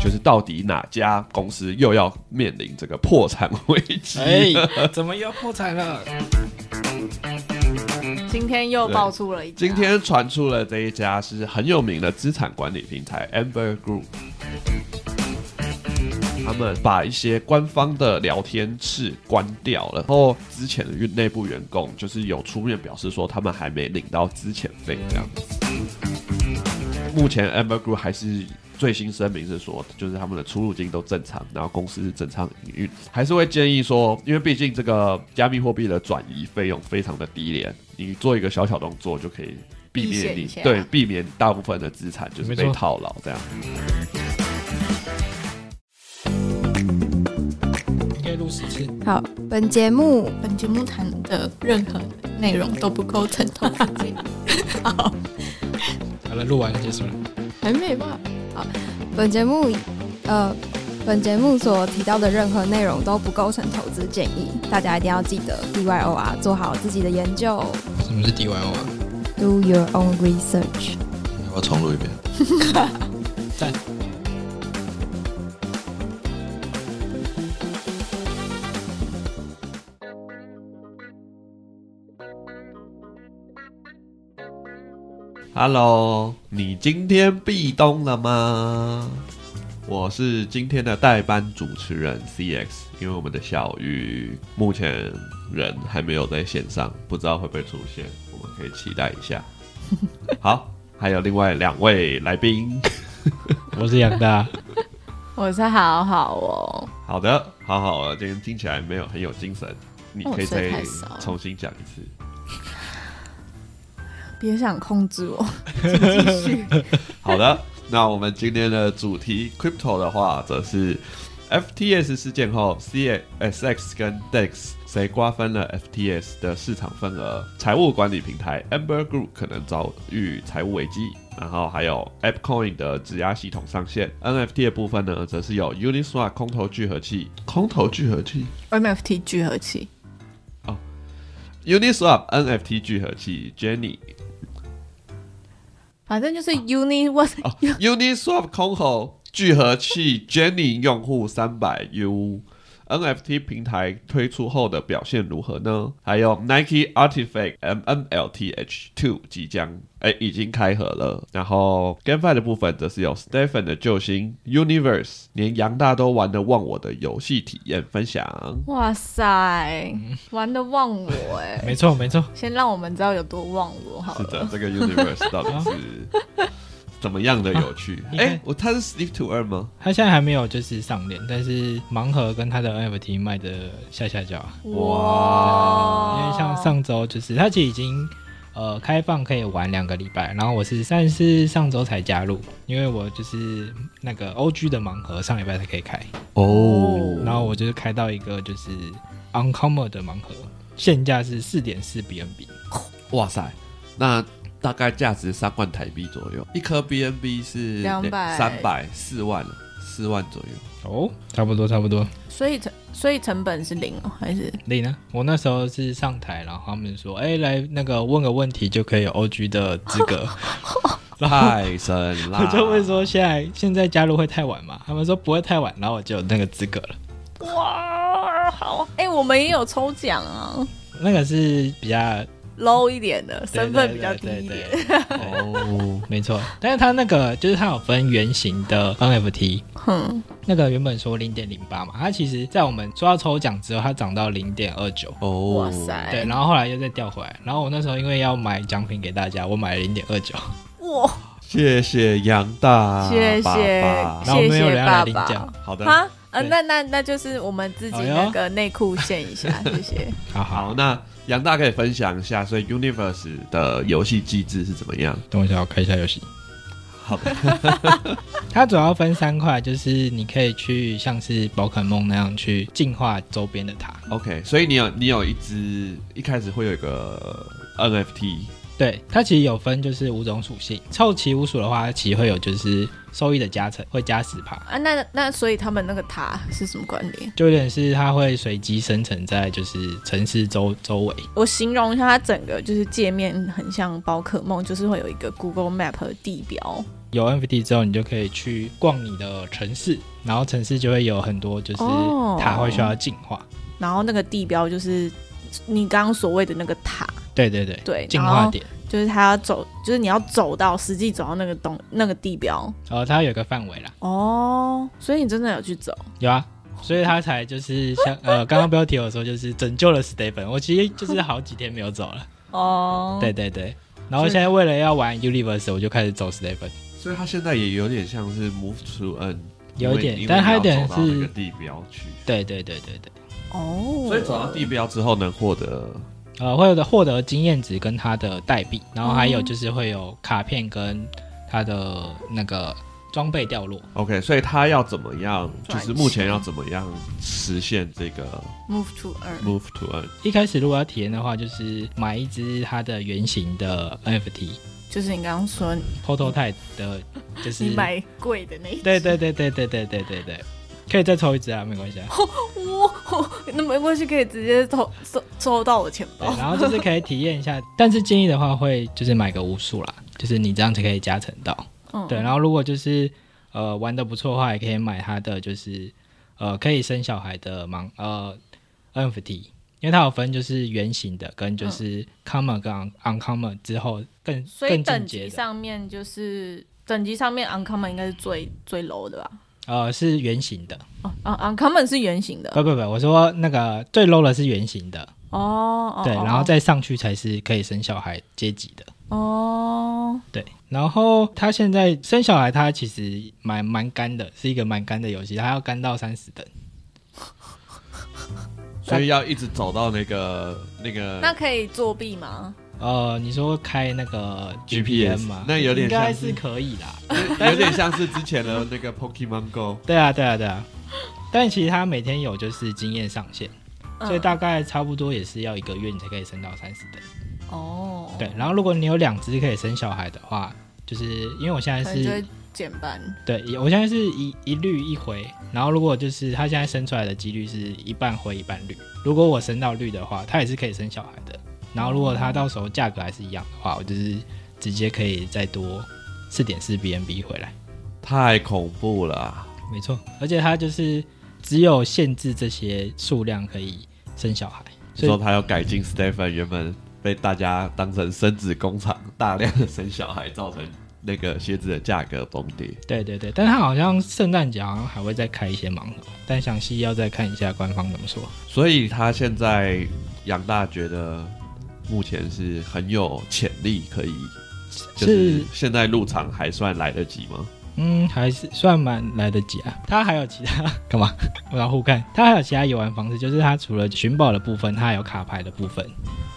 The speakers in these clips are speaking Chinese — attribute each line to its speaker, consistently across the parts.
Speaker 1: 就是到底哪家公司又要面临这个破产危机？
Speaker 2: 哎，怎么又破产了？
Speaker 3: 今天又爆出了一家，
Speaker 1: 今天传出了这一家是很有名的资产管理平台 Amber Group，他们把一些官方的聊天室关掉了，然后之前的内部员工就是有出面表示说他们还没领到资遣费这样子。目前 Amber Group 还是最新声明是说，就是他们的出入金都正常，然后公司是正常营运，还是会建议说，因为毕竟这个加密货币的转移费用非常的低廉，你做一个小小动作就可以避免你对避免大部分的资产就是被套牢这样。
Speaker 4: 好，本节目本节目谈的任何内容都不构成投资建议。好
Speaker 2: 了，录完了，结束了。
Speaker 4: 还没吧？好，本节目呃，本节目所提到的任何内容都不构成投资建议，大家一定要记得 DYO 啊，做好自己的研究
Speaker 2: 什么是 DYO 啊
Speaker 4: ？，Do your own research。
Speaker 5: 我要重录一遍？
Speaker 2: 赞。
Speaker 1: Hello，你今天壁咚了吗？我是今天的代班主持人 CX，因为我们的小鱼目前人还没有在线上，不知道会不会出现，我们可以期待一下。好，还有另外两位来宾。
Speaker 2: 我是杨大，
Speaker 3: 我是好好哦，
Speaker 1: 好的，好好了，今天听起来没有很有精神，你可以再重新讲一次。
Speaker 3: 别想控制我，请继续。
Speaker 1: 好的，那我们今天的主题 crypto 的话，则是 FTS 事件后，CSX 跟 DEX 谁瓜分了 FTS 的市场份额？财务管理平台 Amber Group 可能遭遇财务危机。然后还有 AppCoin 的质押系统上线，NFT 的部分呢，则是有 Uniswap 空投聚合器，空投聚合器
Speaker 3: NFT 聚合器，哦
Speaker 1: ，Uniswap NFT 聚合器 Jenny
Speaker 3: 反正就是 Uni What
Speaker 1: 哦，Uniswap 空投聚合器 Jenny 用户三百 U。NFT 平台推出后的表现如何呢？还有 Nike Artifact MMLTH Two 即将哎已经开盒了，然后 GameFi 的部分则是有 Stephen 的救星 Universe，连杨大都玩得忘我的游戏体验分享。
Speaker 3: 哇塞，玩的忘我哎、
Speaker 2: 没错没错，
Speaker 3: 先让我们知道有多忘我好
Speaker 1: 是的
Speaker 3: 了。，
Speaker 1: 这个 Universe 到底是 怎么样的有趣？哎、我它是 Sleep to Earn 吗？
Speaker 2: 他现在还没有就是上链，但是盲盒跟他的 NFT 卖的下下脚。啊，
Speaker 3: 哇
Speaker 2: 因为像上周就是他其实已经呃开放可以玩两个礼拜，然后我是算是上周才加入，因为我就是那个 OG 的盲盒上礼拜才可以开，
Speaker 1: 哦。
Speaker 2: 然后我就是开到一个就是 Uncommon 的盲盒，现价是四点四 BNB，
Speaker 1: 哇塞，那大概价值三万台币左右，一颗 BNB 是
Speaker 3: 200
Speaker 1: 三百四万了，四万左右。
Speaker 2: 哦，差不多差不多。
Speaker 3: 所以成所以成本是零哦，还是
Speaker 2: 零呢？我那时候是上台，然后他们说，哎、来那个问个问题就可以有 OG 的资格。
Speaker 1: 太神了！
Speaker 2: 我就会说，现在现在加入会太晚嘛？他们说不会太晚，然后我就有那个资格了。
Speaker 3: 哇好哎、我们也有抽奖啊
Speaker 2: 那个是比较
Speaker 3: ，low 一点的身份比较低一点。
Speaker 2: 对对
Speaker 1: 哦，
Speaker 2: 没错。但是它那个就是它有分圆形的 NFT，
Speaker 3: 哼，
Speaker 2: 那个原本说零点零八嘛，它其实在我们说要抽奖之后，它涨到零点二九。
Speaker 1: 哦，
Speaker 3: 哇塞，
Speaker 2: 对，然后后来又再调回来，然后我那时候因为要买奖品给大家，我买了零点二九，
Speaker 3: 哇，
Speaker 1: 谢谢杨大
Speaker 3: 谢
Speaker 1: 爸
Speaker 3: 谢
Speaker 1: 爸
Speaker 2: 然后
Speaker 3: 谢
Speaker 2: 没有人来
Speaker 3: 谢爸爸。
Speaker 2: 领奖。
Speaker 1: 好的，
Speaker 3: 哈，呃，那那那就是我们自己那个内裤献一下，谢谢。
Speaker 2: 好好，
Speaker 1: 好，那杨大可以分享一下，所以 Universe 的游戏机制是怎么样？
Speaker 2: 等我一下，我开一下游戏。
Speaker 1: 好的，
Speaker 2: 它主要分三块，就是你可以去像是宝可梦那样去净化周边的它。
Speaker 1: OK，所以你有你有一只一开始会有一个 NFT
Speaker 2: 对，它其实有分就是五种属性，凑齐五属的话，它其实会有就是收益的加成，会加十趴。
Speaker 3: 啊，那那所以他们那个塔是什么关联？
Speaker 2: 就有点是它会随机生成在就是城市周周围，
Speaker 3: 我形容一下，它整个就是界面很像宝可梦，就是会有一个 Google Map 的地标。
Speaker 2: 有 NFT 之后，你就可以去逛你的城市，然后城市就会有很多就是
Speaker 3: 哦
Speaker 2: 塔会需要进化。
Speaker 3: 然后那个地标就是你刚刚所谓的那个塔，
Speaker 2: 对对对，
Speaker 3: 对，
Speaker 2: 进化点，
Speaker 3: 就是他要走，就是你要走到实际走到那个东那个地标。
Speaker 2: 然后它有个范围啦，
Speaker 3: 哦，所以你真的有去走？
Speaker 2: 有啊。所以他才就是像 呃，刚刚标题有说就是拯救了 Stephen，我其实就是好几天没有走了，
Speaker 3: 哦，
Speaker 2: 对对对。然后现在为了要玩 Universe，我就开始走 Stephen。
Speaker 1: 所以他现在也有点像是 move to N，
Speaker 2: 有一点但他有点是
Speaker 1: 那个地标去，
Speaker 2: 对对对对对，
Speaker 3: 哦，
Speaker 1: 所以走到地标之后能获得
Speaker 2: 呃，会有的获得经验值跟他的代币，然后还有
Speaker 3: 哦
Speaker 2: 就是会有卡片跟他的那个装备掉落。
Speaker 1: OK，所以他要怎么样？就是目前要怎么样实现这个
Speaker 3: move to 二
Speaker 1: move to N？
Speaker 2: 一开始如果要体验的话，就是买一只它的原型的 NFT
Speaker 3: 就是你刚刚说
Speaker 2: prototype 的，就是
Speaker 3: 你买贵的那一
Speaker 2: 对对对对对对对对对，可以再抽一只啊，没关系啊。
Speaker 3: 哇，那没关系，可以直接抽收收到我钱，包。
Speaker 2: 然后就是可以体验一下，但是建议的话会就是买个无数啦，就是你这样才可以加成到。
Speaker 3: 嗯
Speaker 2: 对，然后如果就是呃玩的不错的话，也可以买它的就是呃可以生小孩的盲呃 NFT，因为它有分就是圆形的跟就是
Speaker 3: 嗯
Speaker 2: common 跟 un- uncommon 之后更
Speaker 3: 所以
Speaker 2: 更
Speaker 3: 等级上面就是等级上面 uncommon 应该是最最 low 的吧？
Speaker 2: 呃是圆形的，
Speaker 3: 哦，un uncommon 是圆形的
Speaker 2: 不不不，我说那个最 low 的是圆形的，
Speaker 3: 哦，哦
Speaker 2: 对，
Speaker 3: 哦
Speaker 2: 然后再上去才是可以生小孩阶级的。
Speaker 3: 哦，
Speaker 2: 对，然后他现在生小孩，他其实蛮蛮干的，是一个蛮干的游戏，他要干到三十等。
Speaker 1: 所以要一直走到那个那个
Speaker 3: 那可以作弊吗？
Speaker 2: 呃，你说开那个
Speaker 1: GPS
Speaker 2: 吗？
Speaker 1: 那有点
Speaker 2: 应该
Speaker 1: 像是
Speaker 2: 是可以啦。
Speaker 1: 有点像是之前的那个 Pokemon Go。
Speaker 2: 对啊，对啊，对啊。但其实他每天有就是经验上限，所以
Speaker 3: 嗯
Speaker 2: 大概差不多也是要一个月你才可以升到三十等。
Speaker 3: 哦，
Speaker 2: 对，然后如果你有两只可以生小孩的话，就是因为我现在是
Speaker 3: 减半。
Speaker 2: 对，我现在是一一绿一回，然后如果就是它现在生出来的几率是一半灰一半绿，如果我升到绿的话，它也是可以生小孩的。然后如果它到时候价格还是一样的话，我就是直接可以再多四点四 BNB 回来。
Speaker 1: 太恐怖了啊、
Speaker 2: 没错，而且它就是只有限制这些数量可以生小孩，所以
Speaker 1: 说他要改进 Stephen 原本被大家当成生子工厂，大量的生小孩，造成那个鞋子的价格崩跌。
Speaker 2: 对对对，但它好像圣诞节好像还会再开一些盲盒，但详细要再看一下官方怎么说。
Speaker 1: 所以他现在杨大觉得目前是很有潜力，可以就是
Speaker 2: 是
Speaker 1: 现在入场还算来得及吗？
Speaker 2: 嗯，还是算蛮来得及啊。它还有其他 干嘛？我要互看。它还有其他游玩方式，就是它除了寻宝的部分，它还有卡牌的部分。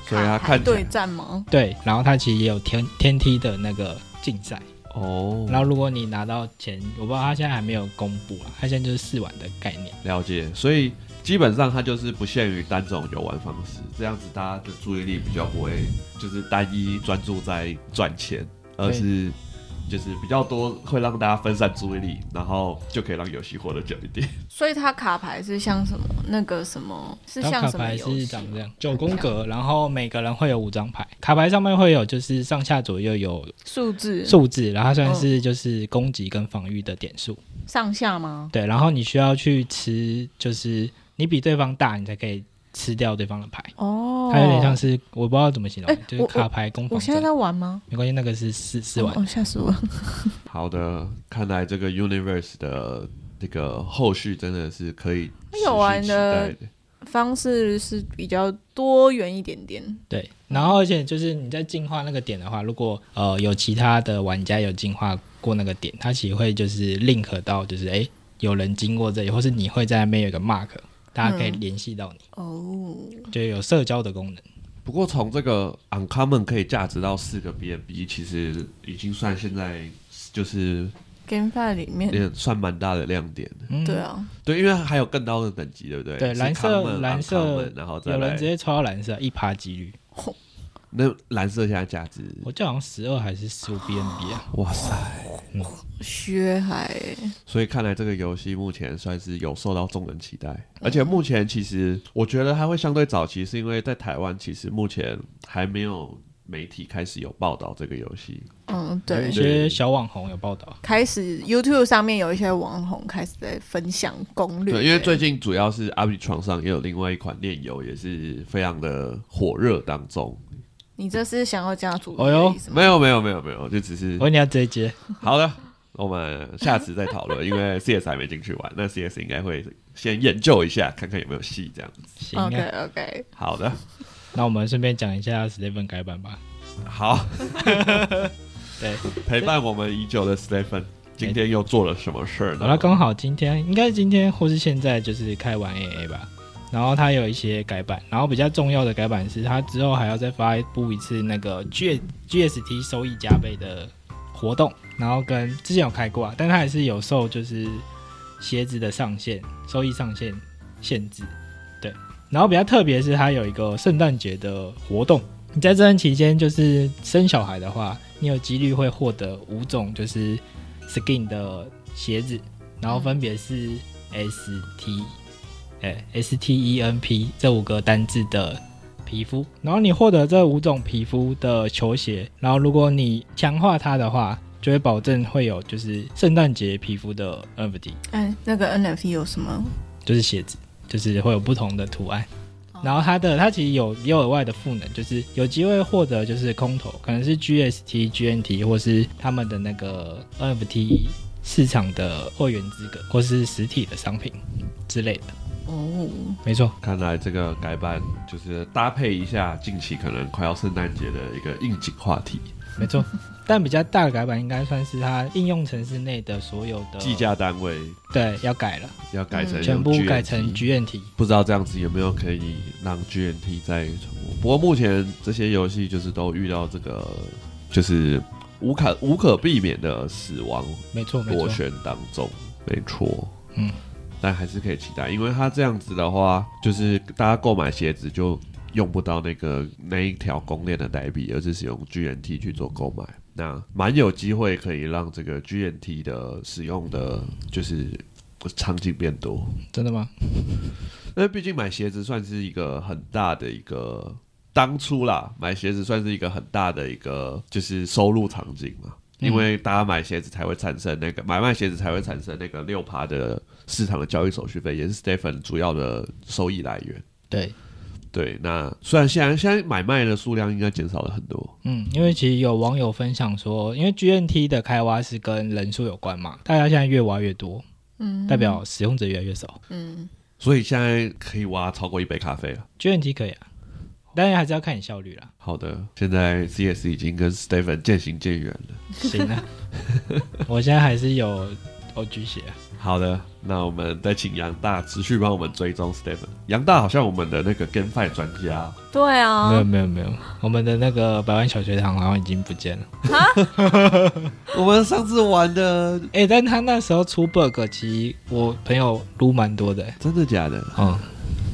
Speaker 1: 所以他
Speaker 3: 卡牌对
Speaker 1: 看起来
Speaker 3: 战吗？
Speaker 2: 对，然后它其实也有天天梯的那个竞赛。
Speaker 1: 哦，
Speaker 2: 然后如果你拿到钱，我不知道他现在还没有公布啊，他现在就是试玩的概念。
Speaker 1: 了解，所以基本上它就是不限于单种游玩方式，这样子大家的注意力比较不会就是单一专注在赚钱，而是就是比较多会让大家分散注意力，然后就可以让游戏活得久一点。
Speaker 3: 所以它卡牌是像什么？那个什么是像什么游戏
Speaker 2: 是长这样，九宫格，然后每个人会有五张牌，卡牌上面会有就是上下左右有
Speaker 3: 数字
Speaker 2: 数字，然后它算是就是攻击跟防御的点数。
Speaker 3: 上下吗？
Speaker 2: 对，然后你需要去吃，就是你比对方大，你才可以吃掉对方的牌。
Speaker 3: 哦，
Speaker 2: 它有点像是我不知道怎么形容，就是卡牌攻防
Speaker 3: 我现在。在玩吗？
Speaker 2: 没关系，那个是试试玩。
Speaker 3: 哦，吓死我了！
Speaker 1: 好的，看来这个 Universe 的这个后续真的是可以
Speaker 3: 有玩的。方式是比较多元一点点。
Speaker 2: 对，然后而且就是你在进化那个点的话，如果呃有其他的玩家有进化过那个点，它其实会就是 link 到就是哎有人经过这里，或是你会在那边有一个 mark，大家可以
Speaker 3: 嗯
Speaker 2: 联系到你，
Speaker 3: 哦，
Speaker 2: 就有社交的功能。
Speaker 1: 不过从这个 Uncommon 可以价值到四个 BNB，其实已经算现在就是
Speaker 3: ，GameFi 里面，
Speaker 1: 算蛮大的亮点的。
Speaker 2: 嗯，
Speaker 3: 对。啊，
Speaker 1: 对，因为还有更高的等级，对不对？
Speaker 2: 对蓝色
Speaker 1: common，
Speaker 2: 蓝色
Speaker 1: uncommon，然后再来
Speaker 2: 有人直接抽到蓝色一趴几率，
Speaker 1: 那蓝色现在价值，
Speaker 2: 我记得好像十二还是十五 BNB 啊？
Speaker 1: 哇塞！
Speaker 3: 血海
Speaker 1: 所以看来这个游戏目前算是有受到众人期待，而且目前其实我觉得它会相对早期，是因为在台湾其实目前还没有媒体开始有报道这个游戏。
Speaker 3: 嗯，
Speaker 2: 有
Speaker 3: 对
Speaker 2: 一，些小网红有报道，
Speaker 3: 开始 YouTube 上面有一些网红开始在分享攻略，
Speaker 1: 对，因为最近主要是阿比床上也有另外一款炼油，也是非常的火热当中。
Speaker 3: 你这是想要加主
Speaker 2: 哎呦
Speaker 3: 的意思吗？
Speaker 1: 没有没有没有没有，就只是
Speaker 2: 我你要直接接，
Speaker 1: 好的，我们下次再讨论，因为 CS 还没进去玩，那 CS 应该会先研究一下，看看有没有戏这样子。
Speaker 2: 行啊。
Speaker 3: OK OK，
Speaker 1: 好的，
Speaker 2: 那我们顺便讲一下 Steven 改版吧。
Speaker 1: 好，
Speaker 2: 对，
Speaker 1: 陪伴我们已久的 Stephen，今天又做了什么事儿呢？
Speaker 2: 好了，刚好今天应该今天或是现在就是开完 AA 吧，然后它有一些改版，然后比较重要的改版是它之后还要再发布一次那个 G GST 收益加倍的活动，然后跟之前有开过啊，但它还是有受就是鞋子的上限收益上限限制，对，然后比较特别是它有一个圣诞节的活动。你在这段期间，就是生小孩的话，你有几率会获得五种就是 skin 的鞋子，然后分别是 S T，哎、S T E N P 这五个单字的皮肤，然后你获得这五种皮肤的球鞋，然后如果你强化它的话，就会保证会有就是圣诞节皮肤的 NFT，
Speaker 3: 哎，那个 NFT 有什么？
Speaker 2: 就是鞋子，就是会有不同的图案。然后它的它其实有也有额外的赋能，就是有机会获得就是空投，可能是 GST、GNT 或是他们的那个 NFT 市场的会员资格，或是实体的商品之类的。
Speaker 3: 哦，
Speaker 2: 没错，
Speaker 1: 看来这个改版就是搭配一下近期可能快要圣诞节的一个应景话题，
Speaker 2: 没错。但比较大的改版应该算是它应用程式内的所有的
Speaker 1: 计，价单位。
Speaker 2: 对，要改了，
Speaker 1: 要改成
Speaker 2: 嗯。全部改成 GNT。
Speaker 1: 不知道这样子有没有可以让 GNT 再重播？不过目前这些游戏就是都遇到这个就是无可无可避免的死亡
Speaker 2: 没错，没错，
Speaker 1: 螺旋当中，没错，
Speaker 2: 嗯，
Speaker 1: 但还是可以期待，因为它这样子的话，就是大家购买鞋子就用不到那个那一条公链的代币，而是使用 GNT 去做购买，那蛮有机会可以让这个 GNT 的使用的就是场景变多。
Speaker 2: 真的吗？
Speaker 1: 因为毕竟买鞋子算是一个很大的一个，当初啦，买鞋子算是一个很大的一个就是收入场景嘛。
Speaker 2: 嗯
Speaker 1: 因为大家买鞋子才会产生那个买卖鞋子才会产生那个六趴的市场的交易手续费，也是 Stephen 主要的收益来源。
Speaker 2: 对，
Speaker 1: 对，那虽然现在现在买卖的数量应该减少了很多，
Speaker 2: 嗯，因为其实有网友分享说，因为 GNT 的开挖是跟人数有关嘛，大家现在越挖越多，
Speaker 3: 嗯，
Speaker 2: 代表使用者越来越少。
Speaker 3: 嗯，
Speaker 1: 所以现在可以挖超过一杯咖啡了。
Speaker 2: GNT 可以啊，当然还是要看你效率啦。
Speaker 1: 好的，现在 CS 已经跟 Stephen 渐行渐远了。
Speaker 2: 行啊，我现在还是有 OG 血啊。
Speaker 1: 好的，那我们再请杨大持续帮我们追踪 Stephen。杨大好像我们的那个 GameFi 专家，
Speaker 3: 对啊
Speaker 2: 没有
Speaker 3: 啊，
Speaker 2: 没有没有，我们的那个百万小学堂好像已经不见了。
Speaker 1: 我们上次玩的
Speaker 2: 哎、但他那时候出 bug，其实我朋友撸蛮多的、
Speaker 1: 真的假的？
Speaker 2: 嗯，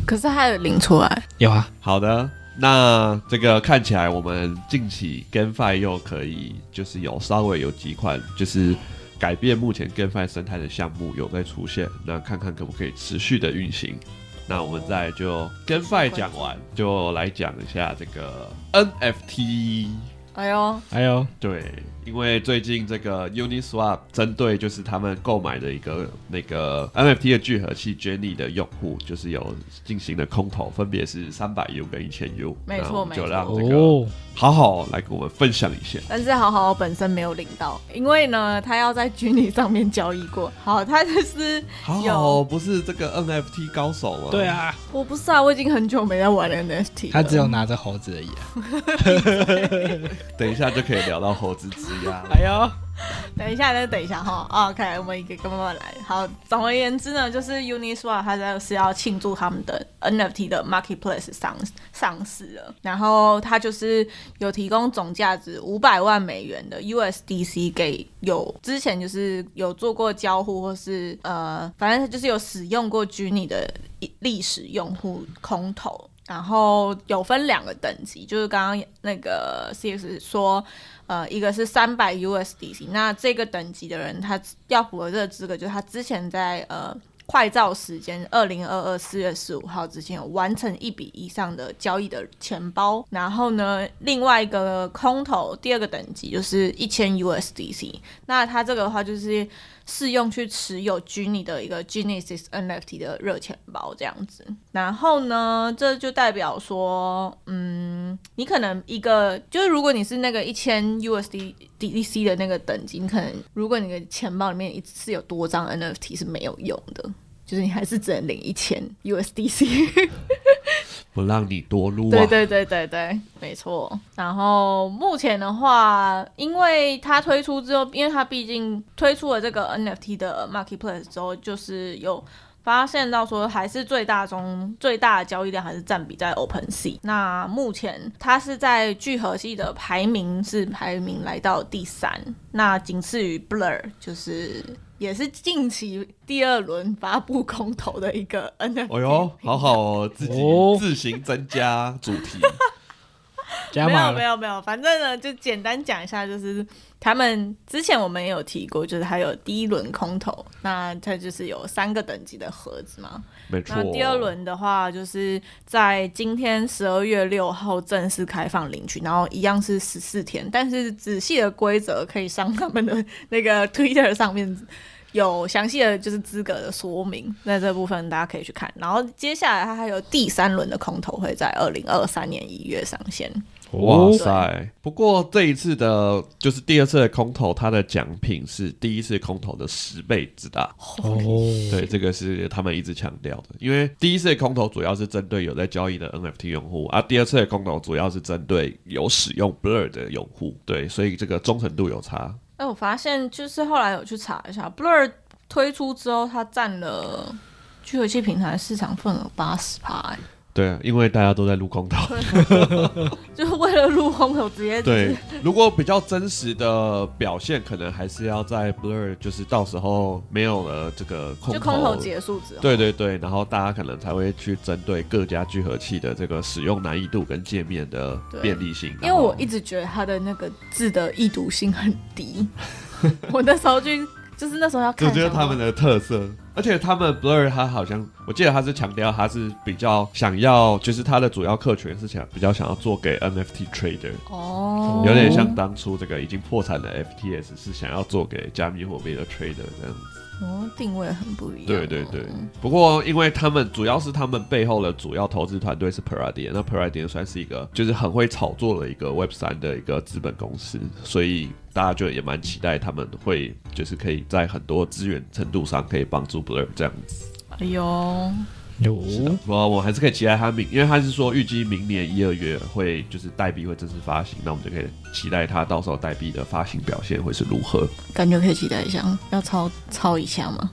Speaker 3: 可是他有领出来，
Speaker 2: 有啊，
Speaker 1: 好的，那这个看起来我们近期 GameFi 又可以就是有稍微有几款就是改变目前 GameFi 生态的项目有在出现，那看看可不可以持续的运行。那我们再就 GameFi 讲完，就来讲一下这个 NFT。
Speaker 3: 哎呦，
Speaker 2: 哎呦
Speaker 1: 对，因为最近这个 Uniswap 针对就是他们购买的一个那个 NFT 的聚合器 Jenny 的用户，就是有进行了空投，分别是三百 U 跟一千 U。
Speaker 3: 没错没错就
Speaker 1: 让这个
Speaker 2: 哦，
Speaker 1: 好好来跟我们分享一下。
Speaker 3: 但是好好本身没有领到，因为呢，他要在 JNY 上面交易过。好，他就是
Speaker 1: 好
Speaker 3: 有
Speaker 1: 好不是这个 NFT 高手吗？
Speaker 2: 对，啊，
Speaker 3: 我不是啊，我已经很久没在玩 NFT 了。
Speaker 2: 他只有拿着猴子而已啊。
Speaker 1: 等一下就可以聊到猴子之呀。
Speaker 2: 哎呦，
Speaker 3: 等一下，再等一下哈。啊 OK，我们一个个慢慢来。好，总而言之呢，就是 Uniswap 它在是要庆祝他们的 NFT 的 Marketplace 上上市了，然后它就是有提供总价值五百万美元的 USDC 给有之前就是有做过交互或是呃，反正就是有使用过 Genie 的历史用户空投。然后有分两个等级，就是刚刚那个 CS 说，呃，一个是三百 USDC，那这个等级的人他要符合这个资格，就是他之前在呃。快照时间，二零二二四月十五号之前有完成一笔以上的交易的钱包，然后呢，另外一个空头第二个等级就是一千 USDC，那他这个的话就是适用去持有 Genie 的一个 Genesis NFT 的热钱包这样子，然后呢，这就代表说，嗯，你可能一个就是如果你是那个一千 USDC 的那个等级，你可能如果你的钱包里面一次有多张 NFT 是没有用的。就是你还是只能领一千 USDC，
Speaker 1: 不让你多撸啊。
Speaker 3: 对对对对对，没错。然后目前的话，因为它推出之后，因为它毕竟推出了这个 NFT 的 Marketplace 之后，就是有发现到说，还是最大中最大的交易量还是占比在 OpenSea。那目前它是在聚合系的排名是排名来到第三，那仅次于 Blur，就是。也是近期第二轮发布空投的一个 NFT。
Speaker 1: 哎呦，好好哦，自己自行增加主题。
Speaker 2: 加
Speaker 3: 没有没有没有，反正呢，就简单讲一下，就是他们之前我们也有提过，就是还有第一轮空投，那它就是有三个等级的盒子嘛。
Speaker 1: 没错。
Speaker 3: 那第二轮的话，就是在今天十二月六号正式开放领取，然后一样是十四天，但是仔细的规则可以上他们的那个 Twitter 上面有详细的就是资格的说明，那这部分大家可以去看。然后接下来它还有第三轮的空投会在二零二三年一月上线。
Speaker 1: 哇塞！不过这一次的，就是第二次的空投，它的奖品是第一次空投的十倍之大。
Speaker 2: 哦，
Speaker 1: 对，这个是他们一直强调的。因为第一次的空投主要是针对有在交易的 NFT 用户，而第二次的空投主要是针对有使用 Blur 的用户。对，所以这个忠诚度有差。
Speaker 3: 哎，我发现就是后来有去查一下，Blur 推出之后，它占了聚合器平台市场份额八十趴。
Speaker 1: 对，因为大家都在录空投，
Speaker 3: 就是为了录空投直接。
Speaker 1: 对，如果比较真实的表现，可能还是要在 Blur，就是到时候没有了这个空投，
Speaker 3: 空投结束之后，
Speaker 1: 对对对，然后大家可能才会去针对各家聚合器的这个使用难易度跟界面的便利性。
Speaker 3: 因为我一直觉得它的那个字的易读性很低，我那时候就就是那时候要看，
Speaker 1: 我觉得他们的特色。而且他们 Blur 他好像，我记得他是强调他是比较想要，就是他的主要客群是想比较想要做给 NFT trader，
Speaker 3: 哦，
Speaker 1: 有点像当初这个已经破产的 FTS 是想要做给加密货币的 trader 这样子。
Speaker 3: 哦，定位很不一样。
Speaker 1: 对对对，不过因为他们主要是他们背后的主要投资团队是 p a r a d i a 那 p a r a d i a 算是一个就是很会炒作的一个 Web 三的一个资本公司，所以大家就也蛮期待他们会就是可以在很多资源程度上可以帮助 Blur 这样子。
Speaker 3: 哎呦。
Speaker 2: 有，
Speaker 1: 我我还是可以期待他明，因为他是说预计明年一二月会就是代币会正式发行，那我们就可以期待他到时候代币的发行表现会是如何。
Speaker 3: 感觉可以期待一下，要抄抄一下吗？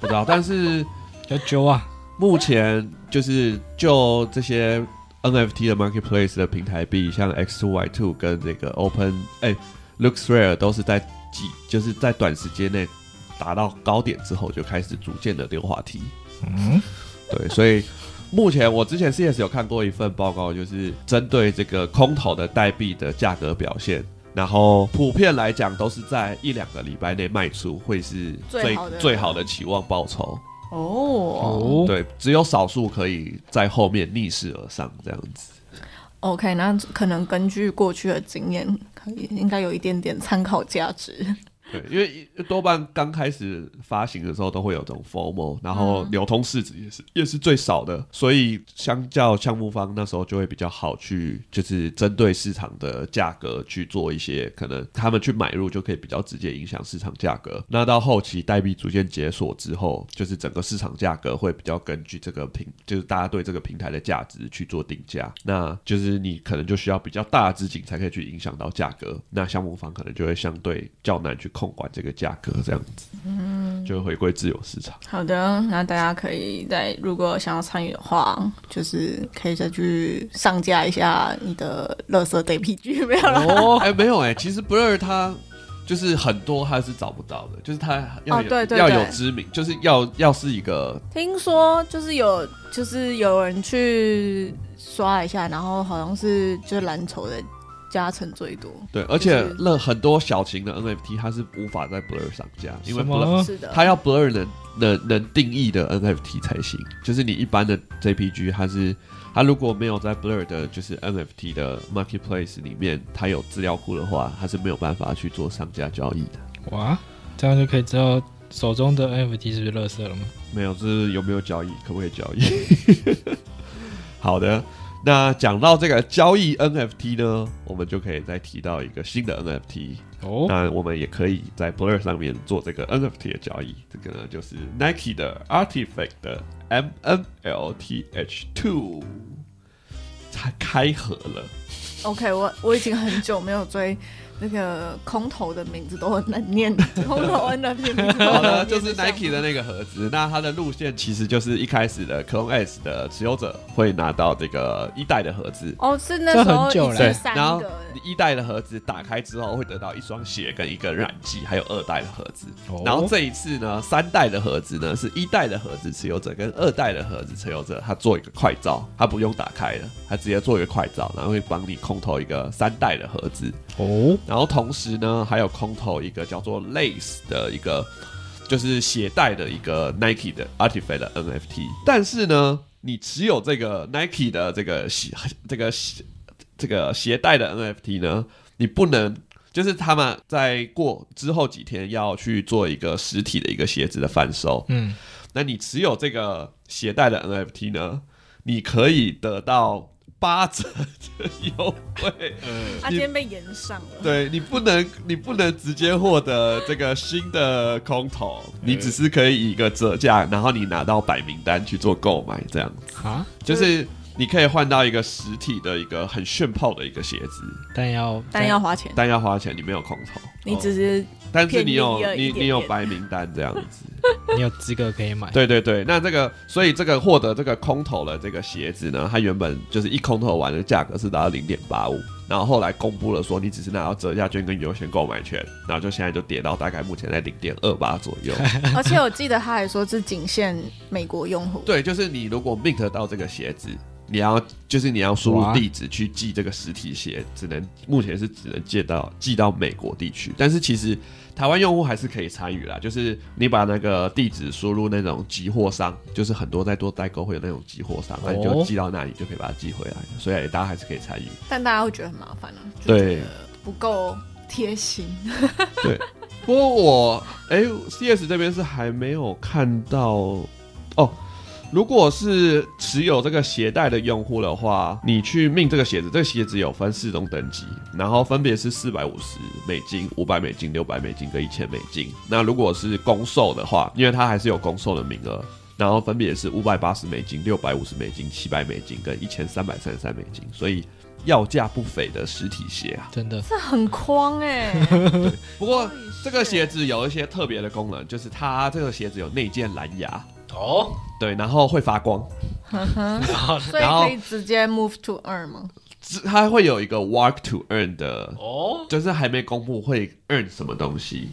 Speaker 1: 不知道，但是
Speaker 2: 要揪啊。
Speaker 1: 目前就是就这些 NFT 的 marketplace 的平台币，像 X Two Y Two 跟这个 Open 哎 Looks Rare 都是在几就是在短时间内达到高点之后，就开始逐渐的溜滑梯。嗯。对，所以目前我之前 CS 有看过一份报告，就是针对这个空投的代币的价格表现，然后普遍来讲都是在一两个礼拜内卖出，会是最最好的期望报酬。
Speaker 3: 哦，
Speaker 1: 对，只有少数可以在后面逆势而上这样子。
Speaker 3: OK，那可能根据过去的经验，可以应该有一点点参考价值。
Speaker 1: 对，因为多半刚开始发行的时候都会有这种 formal，然后流通市值也是也是最少的，所以相较项目方那时候就会比较好去，就是针对市场的价格去做一些可能他们去买入就可以比较直接影响市场价格。那到后期代币逐渐解锁之后，就是整个市场价格会比较根据这个平，就是大家对这个平台的价值去做定价。那就是你可能就需要比较大的资金才可以去影响到价格，那项目方可能就会相对较难去。控管这个价格这样子，嗯，就回归自由市场。
Speaker 3: 好的，那大家可以在如果想要参与的话，就是可以再去上架一下你的乐色 DPG 没有了。
Speaker 1: 哎，没有哎，其实 Blur 它。就是很多他是找不到的，就是他要有、
Speaker 3: 哦对对
Speaker 1: 要有知名，就是要要是一个
Speaker 3: 听说就是有就是有人去刷一下，然后好像是就是蓝筹的加成最多。
Speaker 1: 对，而且那很多小型的 NFT 它是无法在 Blur 上架，因为
Speaker 2: 什
Speaker 1: Blur
Speaker 3: 是的，
Speaker 1: 它要 Blur 能能能定义的 NFT 才行，就是你一般的 JPG 它是它如果没有在 Blur 的就是 NFT 的 Marketplace 里面，它有资料库的话，它是没有办法去做上架交易的。
Speaker 2: 哇，这样就可以知道手中的 NFT 是不是垃圾了吗？
Speaker 1: 没有，这是有没有交易，可不可以交易？好的，那讲到这个交易 NFT 呢，我们就可以再提到一个新的 NFT。
Speaker 2: 哦，
Speaker 1: 那我们也可以在 Blur 上面做这个 NFT 的交易。这个呢，就是 Nike 的 Artifact 的 MNLTH Two，它开盒了。
Speaker 3: OK，我我已经很久没有追那个空投的名字都很难念，空投 NFT 名字都
Speaker 1: 好的，
Speaker 3: 很难念。
Speaker 1: 就是 Nike 的那个盒子。那它的路线其实就是一开始的 Clone S 的持有者会拿到这个一代的盒子，
Speaker 3: 哦，是那时候
Speaker 2: 这很久了。
Speaker 1: 对然后，你一代的盒子打开之后会得到一双鞋跟一个染剂，还有二代的盒子。
Speaker 2: 哦。
Speaker 1: 然后这一次呢，三代的盒子呢是一代的盒子持有者跟二代的盒子持有者，他做一个快照，他不用打开了，他直接做一个快照，然后会帮你空投一个三代的盒子。
Speaker 2: 哦，
Speaker 1: 然后同时呢，还有空投一个叫做 Lace 的一个，就是鞋带的一个 Nike 的 Artifact 的 NFT。但是呢，你持有这个 Nike 的这个鞋这个鞋这个鞋带的 NFT 呢，你不能。就是他们在过之后几天要去做一个实体的一个鞋子的贩售，
Speaker 2: 嗯，
Speaker 1: 那你持有这个鞋带的 NFT 呢，你可以得到八折的优惠。
Speaker 3: 他今天被延上了。
Speaker 1: 对你不能，你不能直接获得这个新的空投，你只是可以以一个折价，然后你拿到白名单去做购买，这样子，
Speaker 2: 啊，
Speaker 1: 就是你可以换到一个实体的一个很炫炮的一个鞋子，
Speaker 2: 但要
Speaker 3: 但要花钱，
Speaker 1: 但要花钱，你没有空投，
Speaker 3: 你只是
Speaker 1: 但是你有你你有白名单这样子，
Speaker 2: 你有资格可以买。
Speaker 1: 对对对，那这个所以这个获得这个空投的这个鞋子呢，它原本就是一空投完的价格是达到零点八五，然后后来公布了说你只是拿到折价券跟优先购买权，然后就现在就跌到大概目前在零点二八左右。
Speaker 3: 而且我记得他还说是仅限美国用户。
Speaker 1: 对，就是你如果 mint 到这个鞋子，你要就是你要输入地址去寄这个实体鞋，只能目前是只能寄到寄到美国地区，但是其实台湾用户还是可以参与啦，就是你把那个地址输入那种集货商，就是很多在做代购会有那种集货商，那你就
Speaker 2: 哦
Speaker 1: 寄到那里就可以把它寄回来，所以大家还是可以参与。
Speaker 3: 但大家会觉得很麻烦啊，
Speaker 1: 对
Speaker 3: 不够贴心。
Speaker 1: 对，不过我哎、c s 这边是还没有看到哦。如果是持有这个鞋带的用户的话，你去命这个鞋子，这个鞋子有分四种等级，然后分别是四百五十美金、五百美金、六百美金跟一千美金。那如果是公售的话，因为它还是有公售的名额，然后分别是五百八十美金、六百五十美金、七百美金跟一千三百三十三美金，所以要价不菲的实体鞋啊。
Speaker 2: 真的
Speaker 3: 这很框哎、
Speaker 1: 不过 这个鞋子有一些特别的功能，就是它这个鞋子有内建蓝牙，
Speaker 2: 哦，
Speaker 1: 对，然后会发光，
Speaker 3: 所以
Speaker 1: 然后
Speaker 3: 可以直接 move to earn 吗？
Speaker 1: 只它会有一个 work to earn 的，
Speaker 2: 哦，
Speaker 1: 就是还没公布会 earn 什么东西，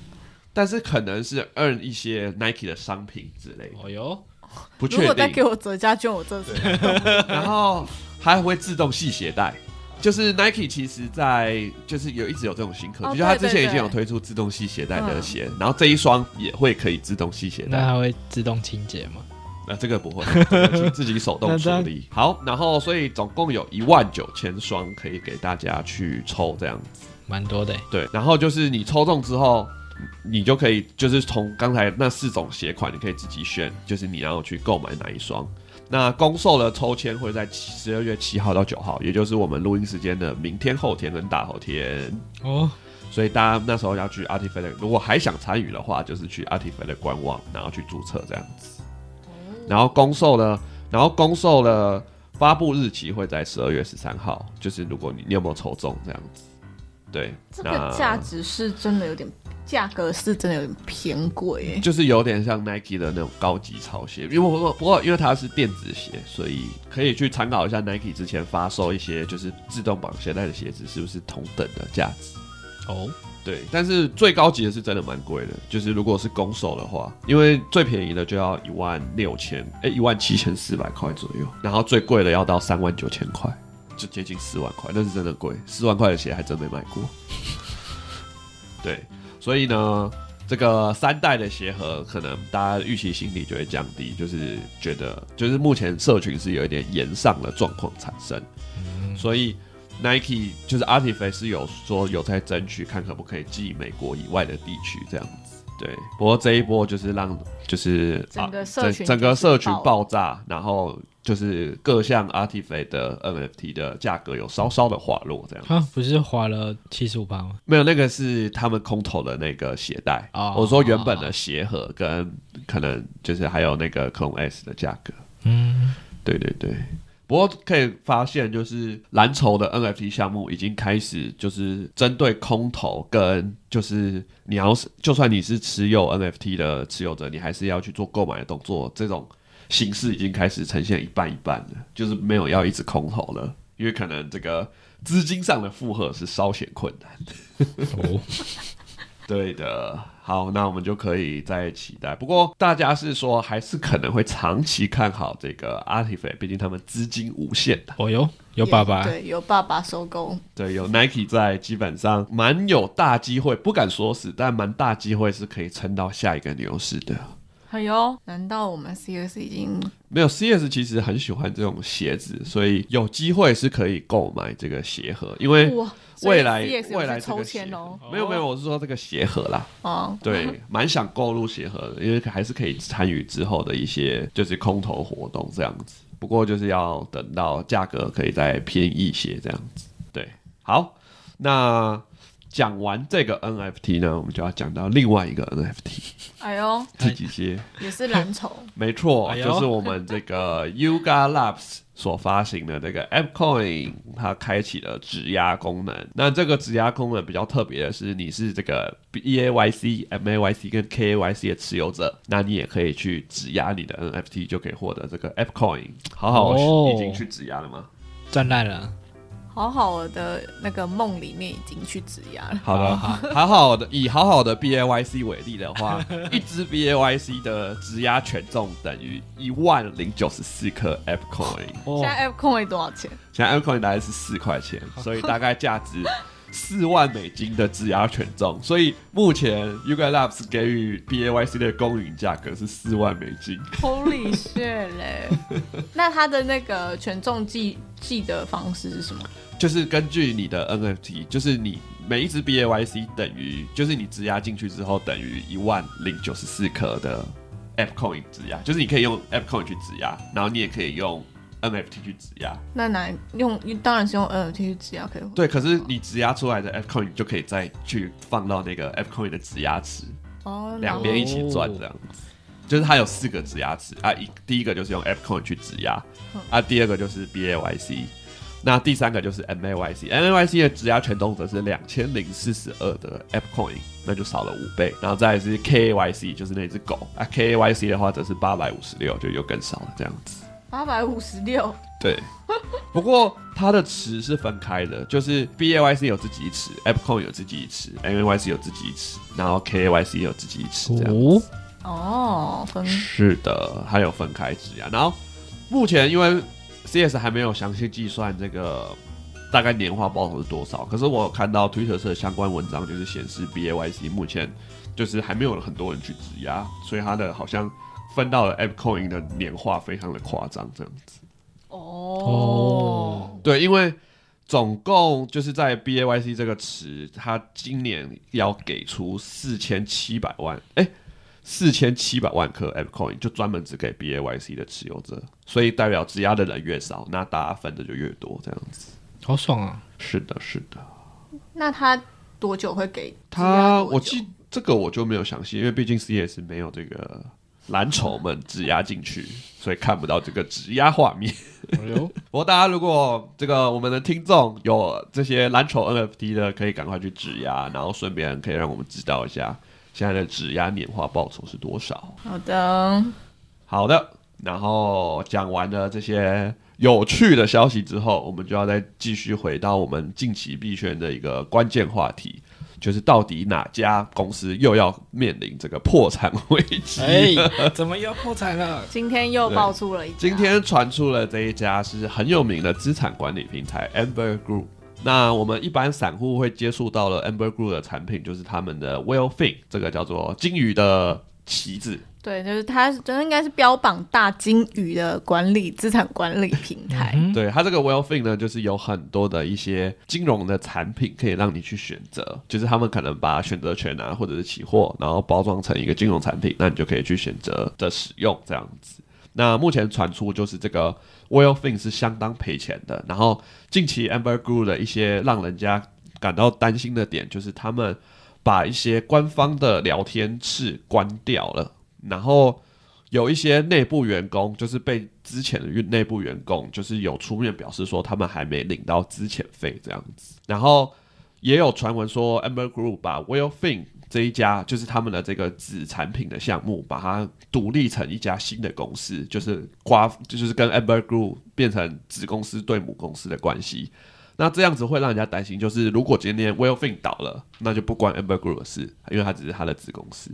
Speaker 1: 但是可能是 earn 一些 Nike 的商品之类，
Speaker 2: 哦哟，
Speaker 3: 如
Speaker 1: 不确定。
Speaker 3: 果再给我折价券，我这是
Speaker 1: 然后还会自动系鞋带。就是 Nike 其实在就是有一直有这种新科技，
Speaker 3: 哦
Speaker 1: 就它之前已经有推出自动系鞋带的
Speaker 3: 嗯
Speaker 1: 鞋，然后这一双也会可以自动系鞋带。
Speaker 2: 那它会自动清洁吗？
Speaker 1: 那这个不会，请自己手动处理。好，然后所以总共有一万九千双可以给大家去抽这样子。
Speaker 2: 蛮多的欸，
Speaker 1: 对，然后就是你抽中之后，你就可以就是从刚才那四种鞋款，你可以自己选，就是你要去购买哪一双。那公售的抽签会在十二月七号到九号，也就是我们录音时间的明天、后天跟大后天。
Speaker 2: 哦，
Speaker 1: 所以大家那时候要去 Artifact，如果还想参与的话，就是去 Artifact 的官网，然后去注册这样子。然后公售呢，然后公售的发布日期会在十二月十三号，就是如果你你有没有抽中这样子，对，
Speaker 3: 这个价值是真的有点，价格是真的有点偏贵哎。
Speaker 1: 就是有点像 Nike 的那种高级潮鞋，因为不过不过因为它是电子鞋，所以可以去参考一下 Nike 之前发售一些就是自动绑鞋带的鞋子是不是同等的价值。
Speaker 2: 哦，
Speaker 1: 对，但是最高级的是真的蛮贵的，就是如果是攻手的话，因为最便宜的就要一万六千，哎，一万七千四百块左右，然后最贵的要到三万九千块，就接近四万块，那是真的贵，四万块的鞋还真没买过。对，所以呢，这个三代的鞋盒可能大家预期心理就会降低，就是觉得就是目前社群是有一点延上的状况产生，所以 Nike 就是 Artifact 是有说有在争取，看可不可以寄美国以外的地区这样子。对，不过这一波就是让就是
Speaker 3: 整个
Speaker 1: 啊
Speaker 3: 社群
Speaker 1: 整个社群爆炸，然后就是各项 Artifact 的 NFT 的价格有稍稍的滑落，这样。
Speaker 2: 啊，不是滑了七十五磅吗？
Speaker 1: 没有，那个是他们空投的那个鞋带。
Speaker 2: 哦
Speaker 1: 我说原本的鞋盒跟可能就是还有那个 Clone S 的价格。
Speaker 2: 嗯，
Speaker 1: 对对对。不过可以发现，就是蓝筹的 NFT 项目已经开始，就是针对空投跟就是你要是就算你是持有 NFT 的持有者，你还是要去做购买的动作，这种形势已经开始呈现一半一半了，就是没有要一直空头了，因为可能这个资金上的负荷是稍显困难。
Speaker 2: 哦，
Speaker 1: 对的，好，那我们就可以再期待。不过大家是说，还是可能会长期看好这个 Artifact，毕竟他们资金无限的。
Speaker 2: 哦哟，有爸爸，
Speaker 3: 对，有爸爸收购，
Speaker 1: 对，有 Nike 在，基本上蛮有大机会，不敢说死，但蛮大机会是可以撑到下一个牛市的。
Speaker 3: 哎呦，难道我们 CS 已经
Speaker 1: 没有 CS 其实很喜欢这种鞋子，所以有机会是可以购买这个鞋盒，因为未来未来
Speaker 3: 去抽签哦，
Speaker 1: 没有没有，我是说这个鞋盒啦。
Speaker 3: 哦，
Speaker 1: 对，蛮想购入鞋盒的，因为还是可以参与之后的一些就是空投活动这样子。不过就是要等到价格可以再便宜一些这样子。对，好，那讲完这个 NFT 呢，我们就要讲到另外一个 NFT
Speaker 3: 哎呦，
Speaker 1: 自己接。
Speaker 3: 也是蓝筹，
Speaker 1: 没错，
Speaker 2: 哎
Speaker 1: 就是我们这个 Yuga Labs 所发行的这个 AppCoin，它开启了质押功能。那这个质押功能比较特别的是，你是这个 BAYC、MAYC 跟 KAYC 的持有者，那你也可以去质押你的 NFT，就可以获得这个 AppCoin。好好，
Speaker 2: 哦
Speaker 1: 已经去质押了吗？
Speaker 2: 赚烂了，
Speaker 3: 好好的那个梦里面已经去质押了。
Speaker 1: 好的，好好的，以好好的 BAYC 为例的话，一支 BAYC 的质押权重等于一万零九十四颗 AppCoin。
Speaker 2: 哦
Speaker 3: 现在 F Coin 多少钱？
Speaker 1: 现在 AppCoin 大概是四块钱，所以大概价值四万美金的质押权重。所以目前 Yuga Labs 给予 BAYC 的公允价格是四万美金。
Speaker 3: Holy shit 嘞！那它的那个权重计计的方式是什么？
Speaker 1: 就是根据你的 NFT，就是你每一只 BAYC 等于，就是你质押进去之后等于一万零九十四颗的 AppCoin 质押，就是你可以用 AppCoin 去质押，然后你也可以用 NFT 去质押。
Speaker 3: 那哪用？当然是用 NFT 去质押可以。
Speaker 1: 对，可是你质押出来的 AppCoin 就可以再去放到那个 AppCoin 的质押池。
Speaker 3: 哦，
Speaker 1: 两边一起赚这样子。就是它有四个质押池啊，一第一个就是用 AppCoin 去质押啊，第二个就是 BAYC，那第三个就是 MAYC，MAYC 的质押权重则是两千零四十二的 AppCoin，那就少了五倍，然后再来是 KAYC，就是那只狗啊，KAYC 的话则是八百五十六，就又更少了这样子。
Speaker 3: 八百五十六，
Speaker 1: 对，不过它的池是分开的，就是 BAYC 有自己一池，AppCoin 有自己一池，MAYC 有自己一池，然后 KAYC 有自己一池这样。
Speaker 2: 哦，
Speaker 3: 哦，分
Speaker 1: 是的，它有分开质押。然后目前因为 CS 还没有详细计算这个大概年化报酬是多少，可是我有看到 Twitter 社相关文章，就是显示 BAYC 目前就是还没有很多人去质押，所以它的好像分到了 AppCoin 的年化非常的夸张，这样子。
Speaker 3: 哦，
Speaker 1: 对，因为总共就是在 BAYC 这个池，它今年要给出四千七百万，哎，四千七百万颗 AppCoin，就专门只给 BAYC 的持有者，所以代表质押的人越少，那大家分的就越多，这样子。
Speaker 2: 好爽啊！
Speaker 1: 是的，是的。
Speaker 3: 那他多久会给
Speaker 1: 他我记这个我就没有详细，因为毕竟 CS 没有这个蓝筹们质押进去，所以看不到这个质押画面。不过大家如果这个我们的听众有这些蓝筹 NFT 的，可以赶快去质押，然后顺便可以让我们知道一下现在的质押年化报酬是多少。
Speaker 3: 好的，
Speaker 1: 好的，然后讲完了这些有趣的消息之后，我们就要再继续回到我们近期币圈的一个关键话题，就是到底哪家公司又要面临这个破产危机？
Speaker 2: 哎，怎么又破产了？
Speaker 3: 今天又爆出了一家，
Speaker 1: 今天传出了这一家是很有名的资产管理平台 Amber Group。那我们一般散户会接触到了 Amber Group 的产品，就是他们的 Wellfin，这个叫做金鱼的旗子。
Speaker 3: 对，就是它，真的应该是标榜大金鱼的管理资产管理平台。
Speaker 1: 对它这个 Wellfin 呢，就是有很多的一些金融的产品可以让你去选择，就是他们可能把选择权啊，或者是期货，然后包装成一个金融产品，那你就可以去选择的使用这样子。那目前传出就是这个 Wellfin 是相当赔钱的，然后近期 Amber Group 的一些让人家感到担心的点，就是他们把一些官方的聊天室关掉了。然后有一些内部员工，就是被之前的内部员工，就是有出面表示说他们还没领到资遣费这样子。然后也有传闻说，Amber Group 把 Wellfin 这一家就是他们的这个子产品的项目，把它独立成一家新的公司，就是瓜，就是跟 Amber Group 变成子公司对母公司的关系。那这样子会让人家担心，就是如果今天 Wellfin 倒了，那就不关 Amber Group 的事，因为它只是它的子公司。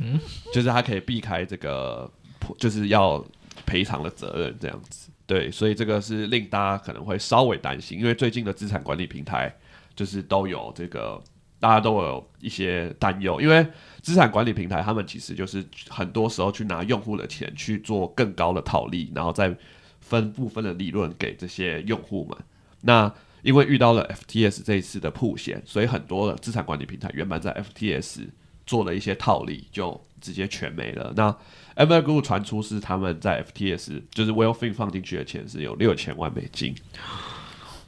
Speaker 1: 嗯，就是他可以避开这个，就是要赔偿的责任这样子。对，所以这个是令大家可能会稍微担心，因为最近的资产管理平台就是都有这个，大家都有一些担忧，因为资产管理平台他们其实就是很多时候去拿用户的钱去做更高的套利，然后再分部分的利润给这些用户们。那因为遇到了 FTS 这一次的铺险，所以很多的资产管理平台原本在 FTS。做了一些套利，就直接全没了。那 M L Group 传出是他们在 FTS，就是 Wellfin 放进去的钱是有六千万美金。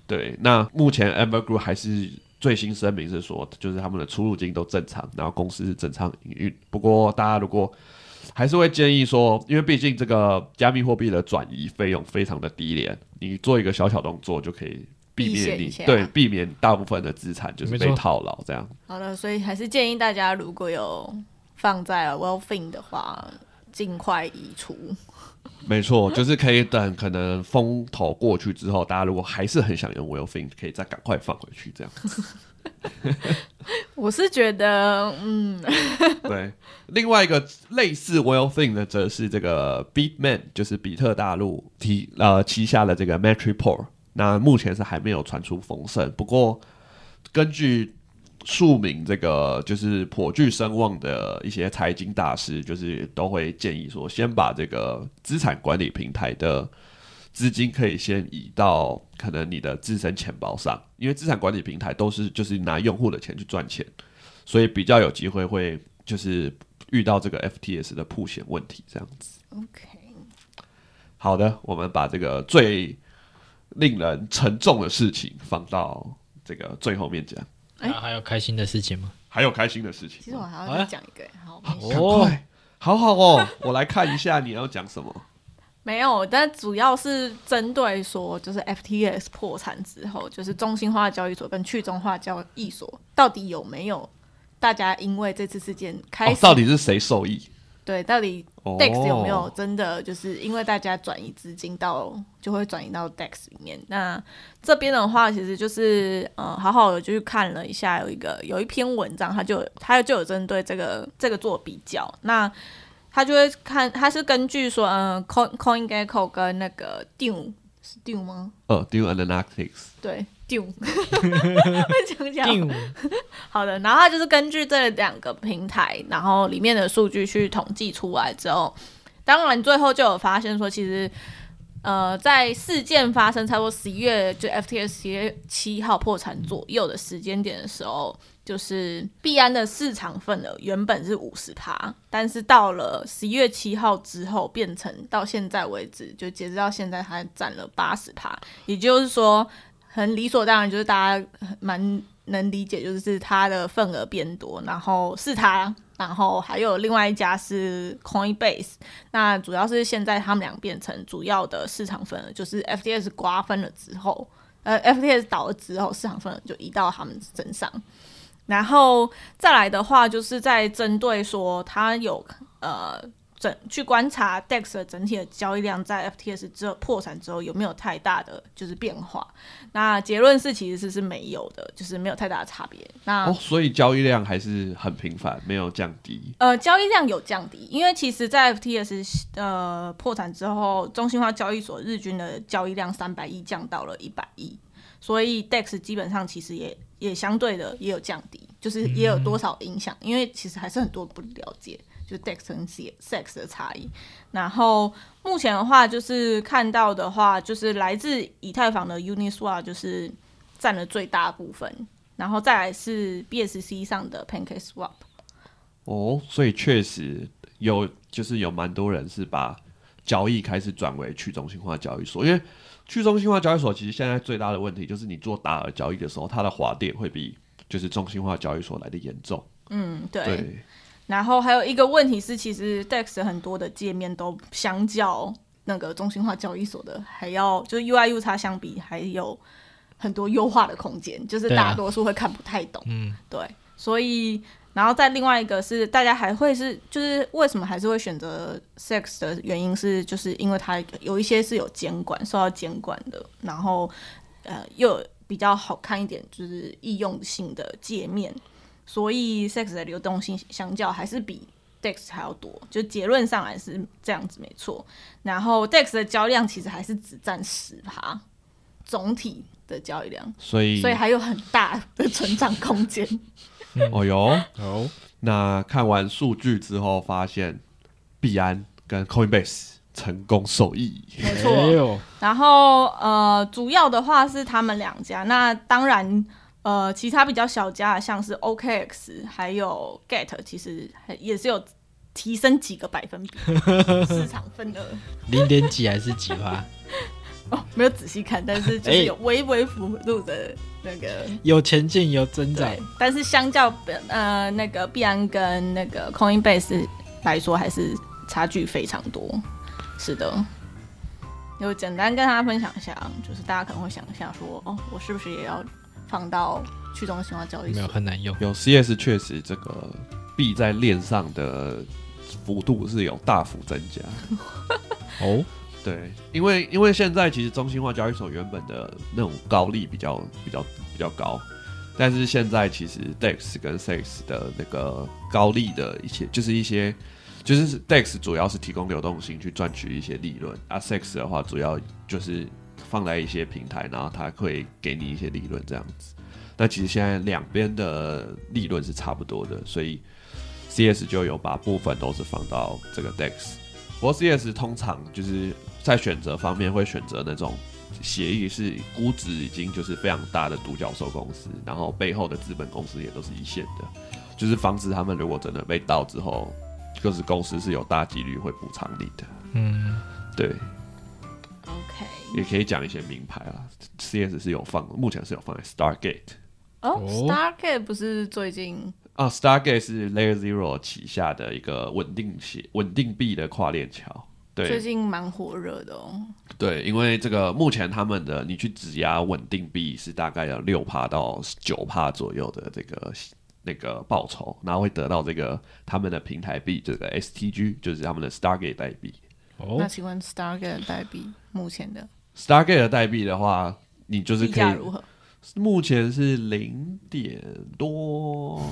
Speaker 1: 对，那目前 M L Group 还是最新声明是说，就是他们的出入金都正常，然后公司是正常营运。不过大家如果还是会建议说，因为毕竟这个加密货币的转移费用非常的低廉，你做一个小小动作就可以。避免你对避免大部分的资产就是被套牢这样。
Speaker 3: 好的，所以还是建议大家如果有放在 Wellfin 的话，尽快移除。
Speaker 1: 没错，就是可以等可能风头过去之后，大家如果还是很想用 Wellfin，可以再赶快放回去这样。
Speaker 3: 我是觉得，嗯，
Speaker 1: 对。另外一个类似 Wellfin 的，则是这个 Bitman，就是比特大陆提呃旗下的这个 Matriport。那目前是还没有传出风声，不过根据数名这个就是颇具声望的一些财经大师，就是都会建议说，先把这个资产管理平台的资金可以先移到可能你的自身钱包上，因为资产管理平台都是就是拿用户的钱去赚钱，所以比较有机会会就是遇到这个 FTS 的铺险问题这样子。
Speaker 3: OK，
Speaker 1: 好的，我们把这个最。令人沉重的事情放到这个最后面讲。
Speaker 2: 哎，还有开心的事情吗？
Speaker 1: 还有开心的事情。
Speaker 3: 其实我还要再讲一个，好，赶
Speaker 1: 快，好好哦，我来看一下你要讲什么。
Speaker 3: 没有，但主要是针对说，就是 FTS 破产之后，就是中心化交易所跟去中化交易所到底有没有大家因为这次事件开始，
Speaker 1: 到底是谁受益？
Speaker 3: 对，到底 DEX 有没有真的就是因为大家转移资金到就会转移到 DEX 里面？那这边的话，其实就是呃，好好的就去看了一下，有一个有一篇文章，他就他就有针对这个这个做比较。那他就会看，他是根据说，嗯，Coin CoinGecko 跟那个 Dune 是 Dune 吗？
Speaker 1: 呃，Dune Analytics
Speaker 3: 对。讲讲，好的，然后它就是根据这两个平台，然后里面的数据去统计出来之后，当然最后就有发现说，其实呃，在事件发生差不多十一月，就 FTS 十月七号破产左右的时间点的时候，就是币安的市场份额原本是五十趴，但是到了十一月七号之后，变成到现在为止，就截止到现在，它占了八十趴，也就是说。很理所当然，就是大家蛮能理解，就是它的份额变多，然后是它，然后还有另外一家是 Coinbase，那主要是现在他们俩变成主要的市场份额，就是 FTS 瓜分了之后，呃，FTS 倒了之后，市场份额就移到他们身上，然后再来的话，就是在针对说它有呃。整去观察 DEX 的整体的交易量在 FTS 之后破产之后有没有太大的就是变化。那结论是其实是是没有的，就是没有太大的差别。那
Speaker 1: 哦，所以交易量还是很频繁，没有降低。
Speaker 3: 呃，交易量有降低，因为其实，在 FTS 呃破产之后，中心化交易所日均的交易量三百亿降到了一百亿，所以 DEX 基本上其实也也相对的也有降低，就是也有多少影响，因为其实还是很多不了解，就 DEX 跟 SEX 的差异。然后目前的话，就是看到的话，就是来自以太坊的 Uniswap 就是占了最大部分，然后再来是 BSC 上的 PancakeSwap。
Speaker 1: 哦，所以确实有，就是有蛮多人是把交易开始转为去中心化交易所，因为去中心化交易所其实现在最大的问题就是你做大额交易的时候，它的滑点会比就是中心化交易所来的严重。
Speaker 3: 嗯，对。
Speaker 1: 对，
Speaker 3: 然后还有一个问题是，其实 DEX 很多的界面都相较那个中心化交易所的还要，就是 UI、U 叉相比还有很多优化的空间，就是大多数会看不太懂。
Speaker 2: 嗯，
Speaker 3: 对，所以然后再另外一个是，大家还会是就是为什么还是会选择 Sex 的原因是，就是因为它有一些是有监管受到监管的，然后呃又有比较好看一点，就是易用性的界面，所以 Sex 的流动性相较还是比 Dex 还要多，就结论上来是这样子没错。然后 Dex 的交易量其实还是只占十趴，总体的交易量，
Speaker 1: 所以
Speaker 3: 所以还有很大的成长空间。
Speaker 1: 哦哟，
Speaker 2: 哦，
Speaker 1: 那看完数据之后，发现币安跟 Coinbase 成功受益。
Speaker 3: 没错。然后呃，主要的话是他们两家，那当然呃，其他比较小家的，像是 OKX 还有 Get，其实还也是有提升几个百分比 市场份额。
Speaker 2: 零点几还是几趴？
Speaker 3: 哦，没有仔细看，但是就是有微微幅度的那个。
Speaker 2: 有前进，有增长，，
Speaker 3: 但是相较呃那个币安跟那个 Coinbase 来说，还是差距非常多。是的，就简单跟大家分享一下，就是大家可能会想一下说，哦，我是不是也要放到去中心化交易
Speaker 2: 没有
Speaker 3: 所？
Speaker 2: 很难用。
Speaker 1: 有 CS 确实这个币在链上的幅度是有大幅增加。
Speaker 2: 哦，
Speaker 1: 对，因为因为现在其实中心化交易所原本的那种高利比较比较比较高，但是现在其实 DEX 跟 SEX 的那个高利的一些就是一些就是 DEX 主要是提供流动性去赚取一些利润，啊 SEX 的话主要就是放在一些平台，然后它会给你一些利润这样子。那其实现在两边的利润是差不多的，所以 CS 就有把部分都是放到这个 DEX。不过 CS 通常就是在选择方面会选择那种协议是估值已经就是非常大的独角兽公司，然后背后的资本公司也都是一线的，就是防止他们如果真的被盗之后，就是公司是有大几率会补偿你的。
Speaker 2: 嗯，
Speaker 1: 对也可以讲一些名牌啦，CS 是有放，目前是有放在 Stargate
Speaker 3: 哦
Speaker 2: 哦
Speaker 3: ，Stargate 不是最近
Speaker 1: 啊，Stargate 是 Layer Zero 旗下的一个稳定协稳定币的跨链桥。对，
Speaker 3: 最近蛮火热的哦。
Speaker 1: 对，因为这个目前他们的你去质押稳定币是大概有六趴到九趴左右的这个那个报酬，然后会得到这个他们的平台币这个 STG，就是他们的 Stargate 代币。
Speaker 2: 哦，
Speaker 3: 那请问 Stargate 的代币目前的
Speaker 1: Stargate 的代币的话，你就是
Speaker 3: 币
Speaker 1: 可以，
Speaker 3: 如何？
Speaker 1: 目前是零点多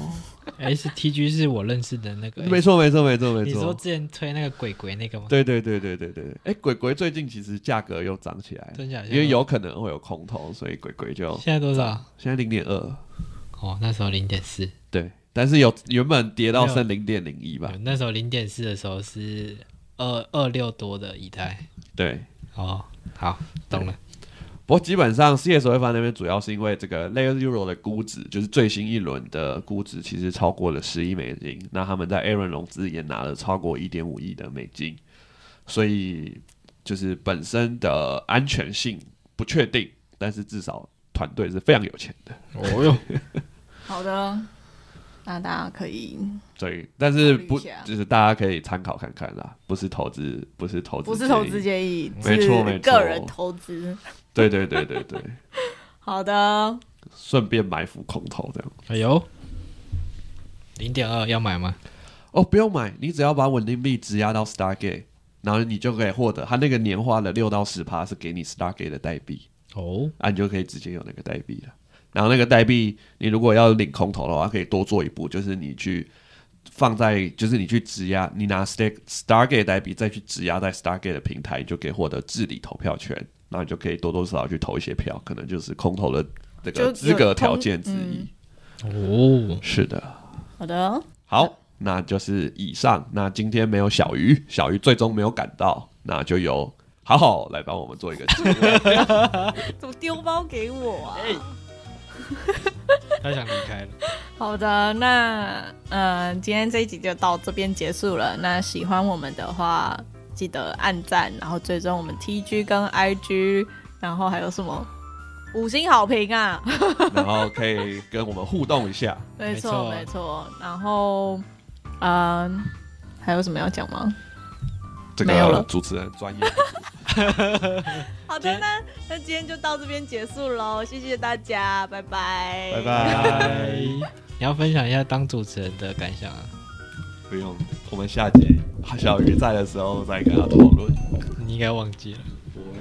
Speaker 2: ，STG 是我认识的那个，
Speaker 1: 没错没错没错没错
Speaker 2: 你说。之前推那个鬼鬼那个吗？
Speaker 1: 对对对对对对，哎，鬼鬼最近其实价格又涨起来，
Speaker 2: 真假？
Speaker 1: 因为有可能会有空头，所以鬼鬼就
Speaker 2: 现在多少？
Speaker 1: 现在零点二。
Speaker 2: 哦，那时候零点四，
Speaker 1: 对，但是有原本跌到剩零点零一吧？
Speaker 2: 那时候零点四的时候是二二六多的以太。
Speaker 1: 对。
Speaker 2: 哦，好，懂了。
Speaker 1: 不过基本上 CS 会放那边主要是因为这个 Layer Zero 的估值，就是最新一轮的估值其实超过了十亿美金，那他们在 A 轮融资也拿了超过一点五亿的美金，所以就是本身的安全性不确定，但是至少团队是非常有钱的。
Speaker 2: 哦哟，
Speaker 3: 好的，那大家可以
Speaker 1: 对，但是不就是大家可以参考看看啦，不是投资，不是投资，
Speaker 3: 不是投资。建议，是
Speaker 1: 没错没错
Speaker 3: 个人投资。
Speaker 1: 对对对对对，
Speaker 3: 好的，
Speaker 1: 顺便埋伏空头这样。
Speaker 2: 哎呦，零点二要买吗？
Speaker 1: 哦，不用买，你只要把稳定币质押到 Stargate，然后你就可以获得它那个年化的六到十趴是给你 Stargate 的代币，
Speaker 2: 哦，
Speaker 1: 啊，你就可以直接有那个代币了。然后那个代币，你如果要领空投的话，可以多做一步，就是你去放在，就是你去质押，你拿 Stake Stargate 代币再去质押在 Stargate 的平台，你就可以获得治理投票权，那你就可以多多少少去投一些票，可能就是空投的这个资格条件之一。
Speaker 2: 哦，
Speaker 1: 是的，
Speaker 3: 好的，
Speaker 1: 好，那就是以上。那今天没有小鱼，小鱼最终没有赶到，那就由好好来帮我们做一个结尾。
Speaker 3: 怎么丢包给我啊？
Speaker 2: 他想离开了。
Speaker 3: 好的，那嗯、呃今天这一集就到这边结束了。那喜欢我们的话，记得按赞，然后追踪我们 TG 跟 IG，然后还有什么五星好评啊？
Speaker 1: 然后可以跟我们互动一下。
Speaker 3: 没错，
Speaker 2: 没错
Speaker 3: 没错。然后，嗯、还有什么要讲吗？
Speaker 1: 这
Speaker 3: 没有了
Speaker 1: 个主持人专业，
Speaker 3: 好的，那那今天就到这边结束喽，谢谢大家，拜
Speaker 1: 拜，拜
Speaker 2: 拜。你要分享一下当主持人的感想啊？
Speaker 1: 不用，我们下集小鱼在的时候再跟他讨论。
Speaker 2: 你应该忘记了。
Speaker 1: 不会